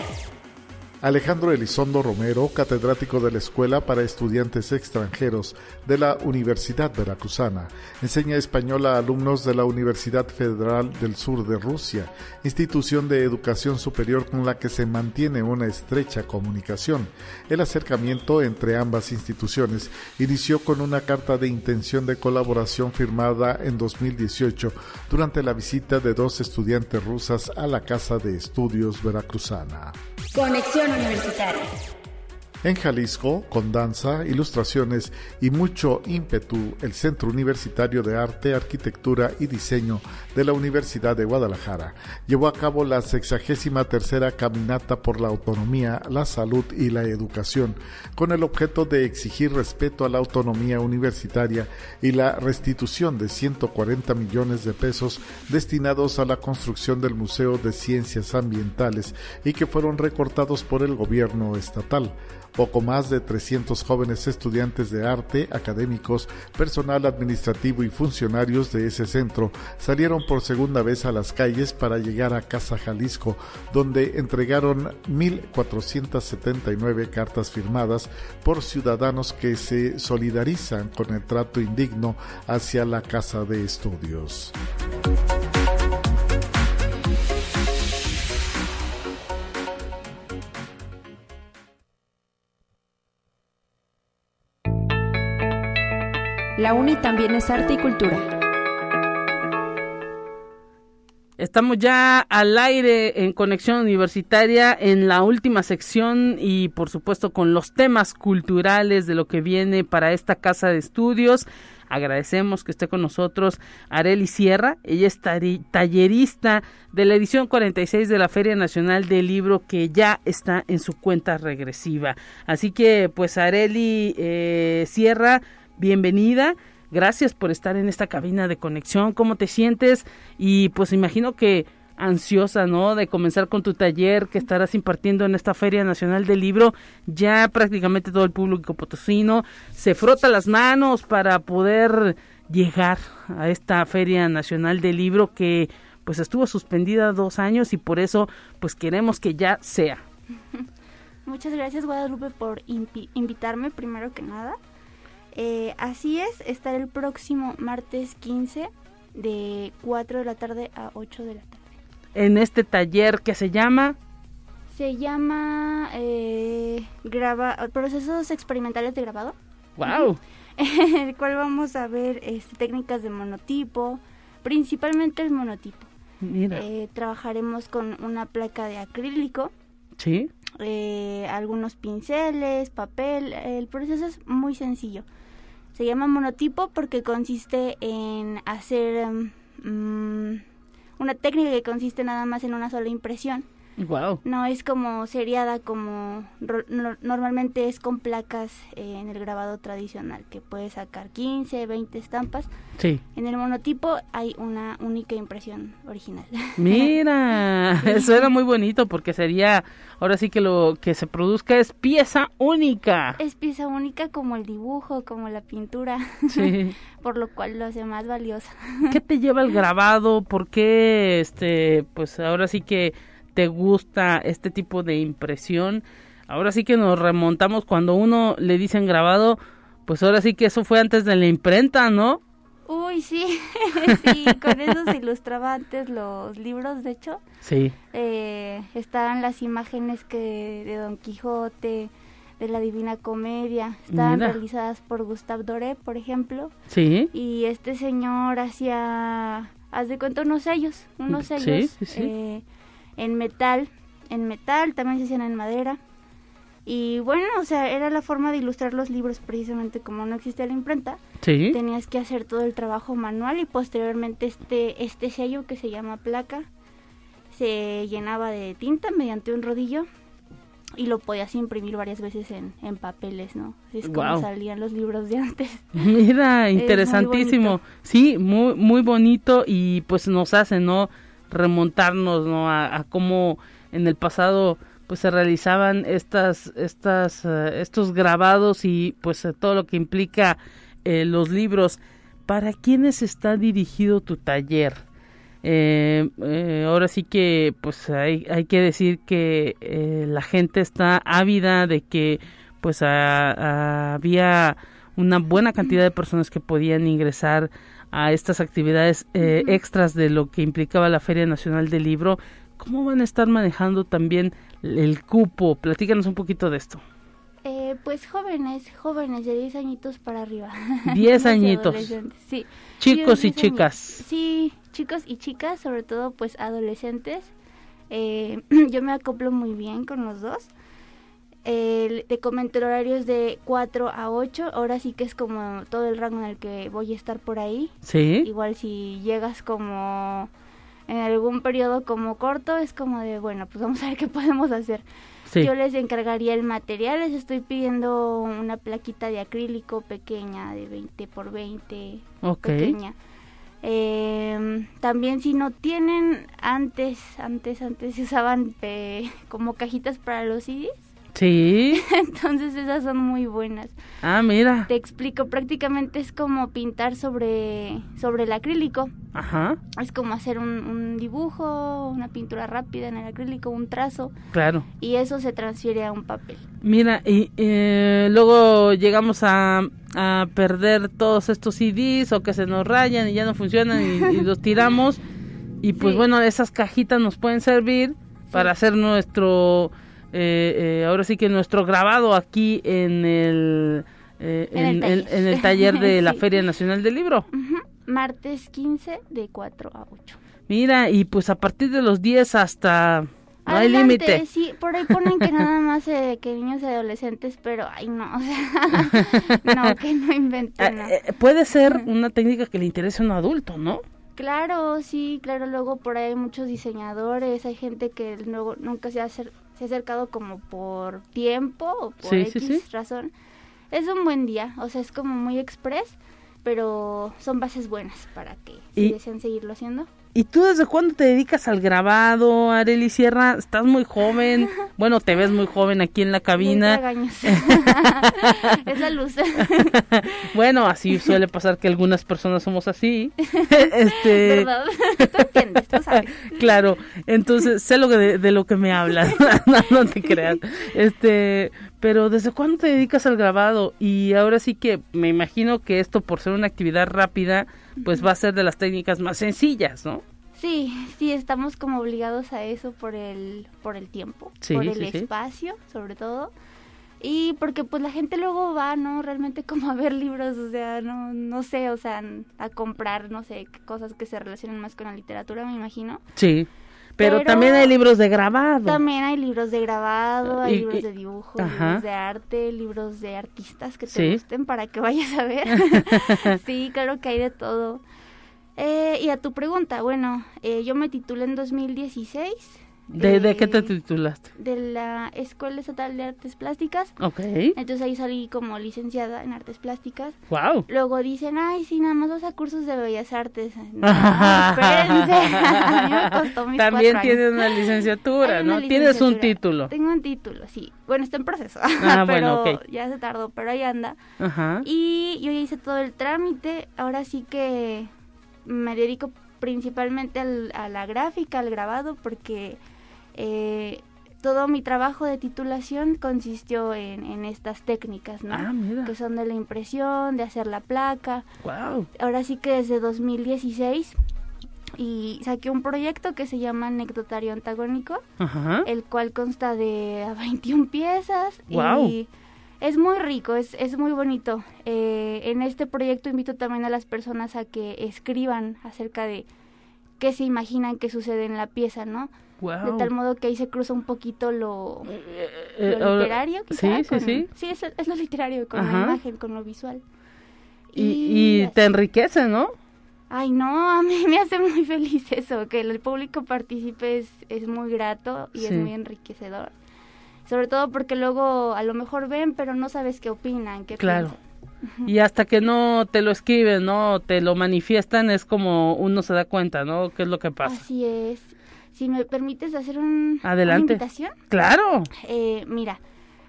Alejandro Elizondo Romero, catedrático de la Escuela para Estudiantes Extranjeros de la Universidad Veracruzana, enseña español a alumnos de la Universidad Federal del Sur de Rusia, institución de educación superior con la que se mantiene una estrecha comunicación. El acercamiento entre ambas instituciones inició con una carta de intención de colaboración firmada en 2018 durante la visita de dos estudiantes rusas a la Casa de Estudios Veracruzana. Universitaria. En Jalisco, con danza, ilustraciones y mucho ímpetu, el Centro Universitario de Arte, Arquitectura y Diseño de la Universidad de Guadalajara llevó a cabo la sexagésima tercera caminata por la autonomía, la salud y la educación, con el objeto de exigir respeto a la autonomía universitaria y la restitución de 140 millones de pesos destinados a la construcción del Museo de Ciencias Ambientales y que fueron recortados por el gobierno estatal. Poco más de 300 jóvenes estudiantes de arte, académicos, personal administrativo y funcionarios de ese centro salieron por segunda vez a las calles para llegar a Casa Jalisco, donde entregaron 1.479 cartas firmadas por ciudadanos que se solidarizan con el trato indigno hacia la Casa de Estudios. La UNI también es arte y cultura. Estamos ya al aire en Conexión Universitaria en la última sección y por supuesto con los temas culturales de lo que viene para esta casa de estudios. Agradecemos que esté con nosotros Areli Sierra. Ella es tallerista de la edición 46 de la Feria Nacional del Libro que ya está en su cuenta regresiva. Así que, pues, Areli eh, Sierra, bienvenida. Gracias por estar en esta cabina de conexión. ¿Cómo te sientes? Y pues imagino que ansiosa, ¿no? De comenzar con tu taller que estarás impartiendo en esta Feria Nacional del Libro. Ya prácticamente todo el público potosino se frota las manos para poder llegar a esta Feria Nacional del Libro que pues estuvo suspendida dos años y por eso pues queremos que ya sea. Muchas gracias Guadalupe por invitarme primero que nada. Eh, así es, estará el próximo martes 15 de 4 de la tarde a 8 de la tarde en este taller que se llama? Se llama eh, graba procesos experimentales de grabado. ¡Wow! en el cual vamos a ver este, técnicas de monotipo, principalmente el monotipo. Mira. Eh, trabajaremos con una placa de acrílico. Sí. Eh, algunos pinceles, papel. El proceso es muy sencillo. Se llama monotipo porque consiste en hacer mm, una técnica que consiste nada más en una sola impresión. Wow. No es como seriada como normalmente es con placas eh, en el grabado tradicional, que puede sacar 15, 20 estampas. Sí. En el monotipo hay una única impresión original. Mira, eso era muy bonito porque sería, ahora sí que lo que se produzca es pieza única. Es pieza única como el dibujo, como la pintura. Sí. Por lo cual lo hace más valiosa. ¿Qué te lleva el grabado? ¿Por qué, este, pues ahora sí que te gusta este tipo de impresión. Ahora sí que nos remontamos cuando uno le dicen grabado, pues ahora sí que eso fue antes de la imprenta, ¿no? Uy, sí, sí, con esos ilustraba antes los libros, de hecho. Sí. Eh, estaban las imágenes que de Don Quijote, de la Divina Comedia, estaban realizadas por Gustave Doré, por ejemplo. Sí. Y este señor hacía, haz de cuenta, unos sellos, unos sellos. Sí, sí, eh, en metal, en metal, también se hacían en madera. Y bueno, o sea, era la forma de ilustrar los libros precisamente como no existía la imprenta. Sí. Tenías que hacer todo el trabajo manual y posteriormente este este sello que se llama placa se llenaba de tinta mediante un rodillo y lo podías imprimir varias veces en, en papeles, ¿no? Es como salían los libros de antes. Mira, interesantísimo. sí, muy muy bonito y pues nos hace, ¿no? Remontarnos ¿no? a, cómo en el pasado pues se realizaban estas estas eh, estos grabados y pues eh, todo lo que implica eh, los libros para quiénes está dirigido tu taller ahora sí que pues hay, hay que decir que la gente está ávida de que pues había una buena cantidad de personas que podían ingresar a estas actividades eh, extras de lo que implicaba la Feria Nacional del Libro. ¿Cómo van a estar manejando también el cupo? Platícanos un poquito de esto. Eh, pues jóvenes, jóvenes de 10 añitos para arriba. 10 añitos. Sí. Chicos y chicas. Sí, chicos y chicas, sobre todo pues adolescentes. Eh, yo me acoplo muy bien con los dos. El, te comento el horario es de 4 a 8, ahora sí que es como todo el rango en el que voy a estar por ahí. Sí. Igual si llegas como en algún periodo como corto, es como de, bueno, pues vamos a ver qué podemos hacer. Yo les encargaría el material, les estoy pidiendo una plaquita de acrílico pequeña, de 20 por 20, pequeña. Eh, también si no tienen, antes, antes, antes se usaban eh, como cajitas para los CDs Sí. Entonces esas son muy buenas. Ah, mira. Te explico, prácticamente es como pintar sobre, sobre el acrílico. Ajá. Es como hacer un, dibujo, una pintura rápida en el acrílico, un trazo. Claro. Y eso se transfiere a un papel. Mira, y eh, luego llegamos a, a, perder todos estos CDs o que se nos rayan y ya no funcionan y, los tiramos. Y pues bueno, esas cajitas nos pueden servir para hacer nuestro eh, eh, ahora sí que nuestro grabado aquí en el, eh, en, el taller de la Feria Nacional del Libro. Martes 15 de 4 a 8. Mira, y pues a partir de los 10 hasta No hay límite. Sí, por ahí ponen que nada más eh, que niños y adolescentes, pero ay no, o sea, no, que no inventen. Eh, eh, puede ser una técnica que le interese a un adulto, ¿no? Claro, sí, claro, luego por ahí hay muchos diseñadores, hay gente que luego nunca se ha, se ha acercado como por tiempo o por X razón. Es un buen día, o sea, es como muy express, pero son bases buenas para que si desean seguirlo haciendo. ¿Y tú desde cuándo te dedicas al grabado, Areli Sierra? Estás muy joven. Bueno, te ves muy joven aquí en la cabina. Esa luz. bueno, así suele pasar que algunas personas somos así. este... ¿Verdad? Tú entiendes, tú sabes. Claro, entonces sé lo que de, lo que me hablas. no, no te creas. Este, pero ¿desde cuándo te dedicas al grabado? Y ahora sí que me imagino que esto por ser una actividad rápida pues va a ser de las técnicas más sencillas, ¿no? Sí, sí, estamos como obligados a eso por el, por el tiempo, por el espacio, sobre todo. Y porque pues la gente luego va, ¿no? Realmente como a ver libros, o sea, no, no sé, o sea, a comprar, no sé, cosas que se relacionan más con la literatura, me imagino. Sí. Pero, también hay libros de grabado. También hay libros de grabado, hay libros de dibujo, libros de arte, libros de artistas que te gusten para que vayas a ver. sí, claro que hay de todo. Eh, y a tu pregunta, bueno, eh, yo me titulé en 2016 ¿De, qué te titulaste? De la Escuela Estatal de Artes Plásticas. Ok. Entonces ahí salí como licenciada en Artes Plásticas. Wow. Luego dicen, ay, sí, nada más vas a cursos de Bellas Artes. No, espérense. a mí me costó mis También tienes una licenciatura, ¿no? Tienes un título. Tengo un título, sí. Bueno, está en proceso. Ah, pero bueno, ya se tardó, pero ahí anda. Ajá. Y yo ya hice todo el trámite. Ahora sí que me dedico principalmente al, a la gráfica, al grabado, porque eh, todo mi trabajo de titulación consistió en, estas técnicas, ¿no? Ah, que son de la impresión, de hacer la placa. Wow. Ahora sí que desde 2016 y saqué un proyecto que se llama Anecdotario Antagónico, el cual consta de 21 piezas y es muy rico, es, es muy bonito. Eh, en este proyecto invito también a las personas a que escriban acerca de qué se imaginan que sucede en la pieza, ¿no? De tal modo que ahí se cruza un poquito lo, eh, eh, literario, quizá. Sí, sí, sí. Sí, es, lo literario, con la imagen, con lo visual. Y, te enriquece, ¿no? Ay, no, a mí me hace muy feliz eso, que el público participe es, es muy grato y es muy enriquecedor. Sobre todo porque luego a lo mejor ven, pero no sabes qué opinan, qué claro. Y hasta que no te lo escriben, ¿no? Te lo manifiestan, es como uno se da cuenta, ¿no? ¿Qué es lo que pasa? Así es. Si me permites hacer un, Adelante. una invitación. Claro. Eh, mira,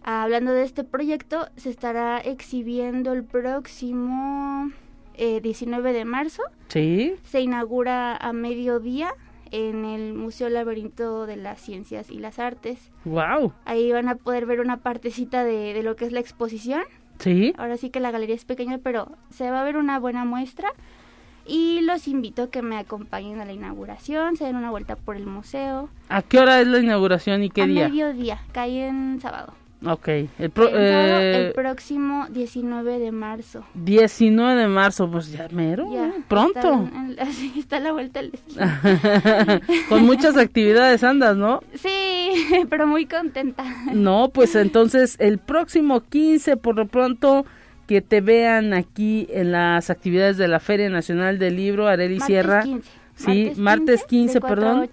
hablando de este proyecto, se estará exhibiendo el próximo eh, 19 de marzo. Sí. Se inaugura a mediodía en el Museo Laberinto de las Ciencias y las Artes. Wow. Ahí van a poder ver una partecita de, de lo que es la exposición. Sí. Ahora sí que la galería es pequeña, pero se va a ver una buena muestra y los invito a que me acompañen a la inauguración, se den una vuelta por el museo. ¿A qué hora es la inauguración y qué día? A mediodía, cae en sábado. Ok. El, eh, el, próximo 19 de marzo. 19 de marzo, pues ya mero, pronto. así está la vuelta al Con muchas actividades andas, ¿no? Sí, pero muy contenta. No, pues entonces el próximo 15 por lo pronto que te vean aquí en las actividades de la Feria Nacional del Libro, Areli Sierra. Sí, martes 15, perdón.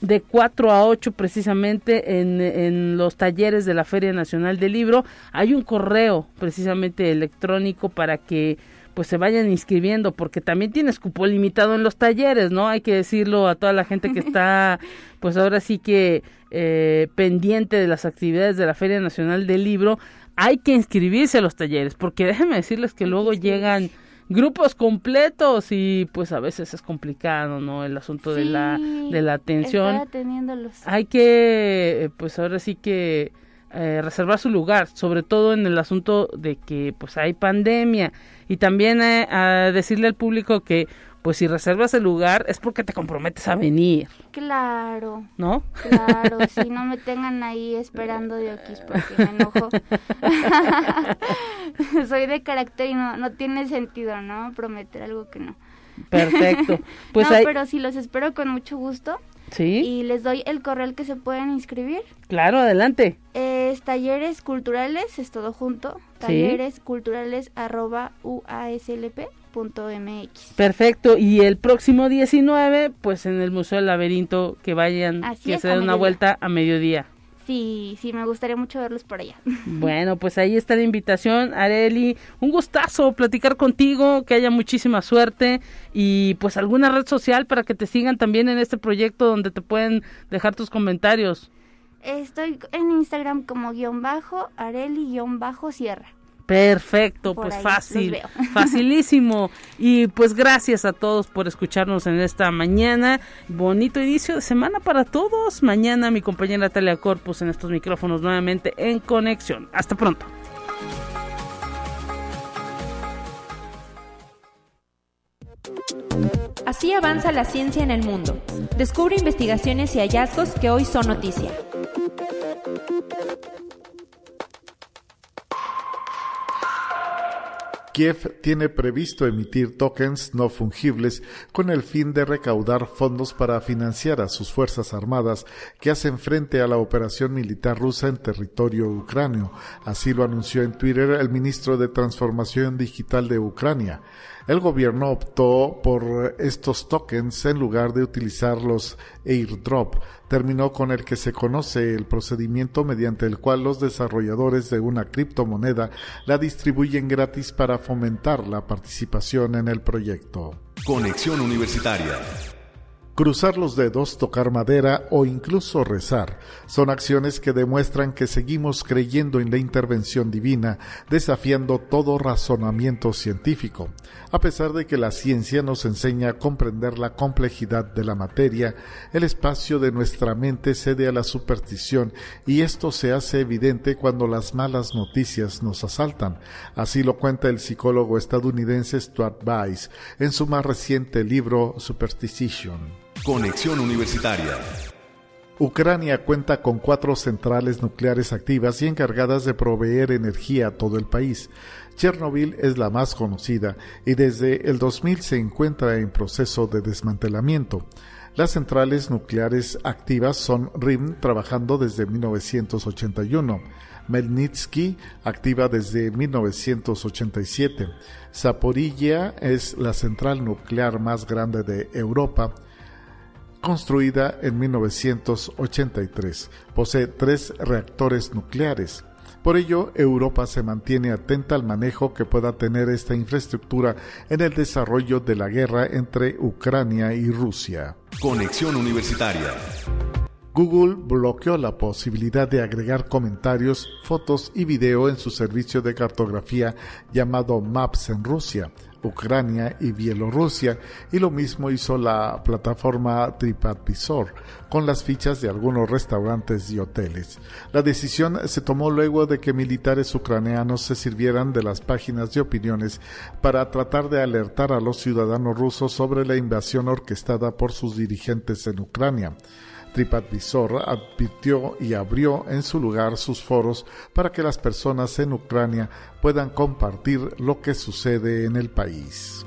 de, 4 a 8 precisamente en, en los talleres de la Feria Nacional del Libro. Hay un correo precisamente electrónico para que pues se vayan inscribiendo porque también tienes cupo limitado en los talleres, ¿no? Hay que decirlo a toda la gente que está pues ahora sí que eh, pendiente de las actividades de la Feria Nacional del Libro hay que inscribirse a los talleres, porque déjenme decirles que luego llegan grupos completos y pues a veces es complicado, ¿no? El asunto de la de la atención. Hay que eh, pues ahora sí que eh, reservar su lugar, sobre todo en el asunto de que pues hay pandemia y también eh, a decirle al público que pues si reservas el lugar es porque te comprometes a venir. Claro. ¿No? Claro, si no me tengan ahí esperando de aquí porque me enojo. Soy de carácter y no, no tiene sentido, ¿no? Prometer algo que no. Perfecto. Pues no, pero si los espero con mucho gusto. Sí. Y les doy el correo al que se pueden inscribir. Claro, adelante. Es talleres culturales, es todo junto. Talleres culturales arroba Perfecto. Y el próximo 19, pues en el Museo del Laberinto, que vayan, que se den una vuelta a mediodía. Sí, sí, me gustaría mucho verlos por allá. Bueno, pues ahí está la invitación, Areli. Un gustazo platicar contigo, que haya muchísima suerte y pues alguna red social para que te sigan también en este proyecto donde te pueden dejar tus comentarios. Estoy en Instagram como guion bajo, Areli guion bajo Sierra. Perfecto, pues fácil, facilísimo. Y pues gracias a todos por escucharnos en esta mañana. Bonito inicio de semana para todos. Mañana mi compañera Talia Corpus en estos micrófonos nuevamente en conexión. Hasta pronto. Así avanza la ciencia en el mundo. Descubre investigaciones y hallazgos que hoy son noticia. Kiev tiene previsto emitir tokens no fungibles con el fin de recaudar fondos para financiar a sus fuerzas armadas que hacen frente a la operación militar rusa en territorio ucranio. Así lo anunció en Twitter el ministro de Transformación Digital de Ucrania el gobierno optó por estos tokens en lugar de utilizar los airdrop, terminó con el que se conoce el procedimiento mediante el cual los desarrolladores de una criptomoneda la distribuyen gratis para fomentar la participación en el proyecto. Conexión Universitaria Cruzar los dedos, tocar madera o incluso rezar son acciones que demuestran que seguimos creyendo en la intervención divina, desafiando todo razonamiento científico. A pesar de que la ciencia nos enseña a comprender la complejidad de la materia, el espacio de nuestra mente cede a la superstición y esto se hace evidente cuando las malas noticias nos asaltan. Así lo cuenta el psicólogo estadounidense Stuart Weiss en su más reciente libro Superstition. Conexión Universitaria. Ucrania cuenta con cuatro centrales nucleares activas y encargadas de proveer energía a todo el país. Chernobyl es la más conocida y desde el 2000 se encuentra en proceso de desmantelamiento. Las centrales nucleares activas son RIM, trabajando desde 1981, Melnitsky, activa desde 1987, Zaporilla es la central nuclear más grande de Europa, construida en 1983. Posee tres reactores nucleares. Por ello, Europa se mantiene atenta al manejo que pueda tener esta infraestructura en el desarrollo de la guerra entre Ucrania y Rusia. Conexión Universitaria. Google bloqueó la posibilidad de agregar comentarios, fotos y video en su servicio de cartografía llamado Maps en Rusia, Ucrania y Bielorrusia, y lo mismo hizo la plataforma TripAdvisor con las fichas de algunos restaurantes y hoteles. La decisión se tomó luego de que militares ucranianos se sirvieran de las páginas de opiniones para tratar de alertar a los ciudadanos rusos sobre la invasión orquestada por sus dirigentes en Ucrania. TripAdvisor advirtió y abrió en su lugar sus foros para que las personas en Ucrania puedan compartir lo que sucede en el país.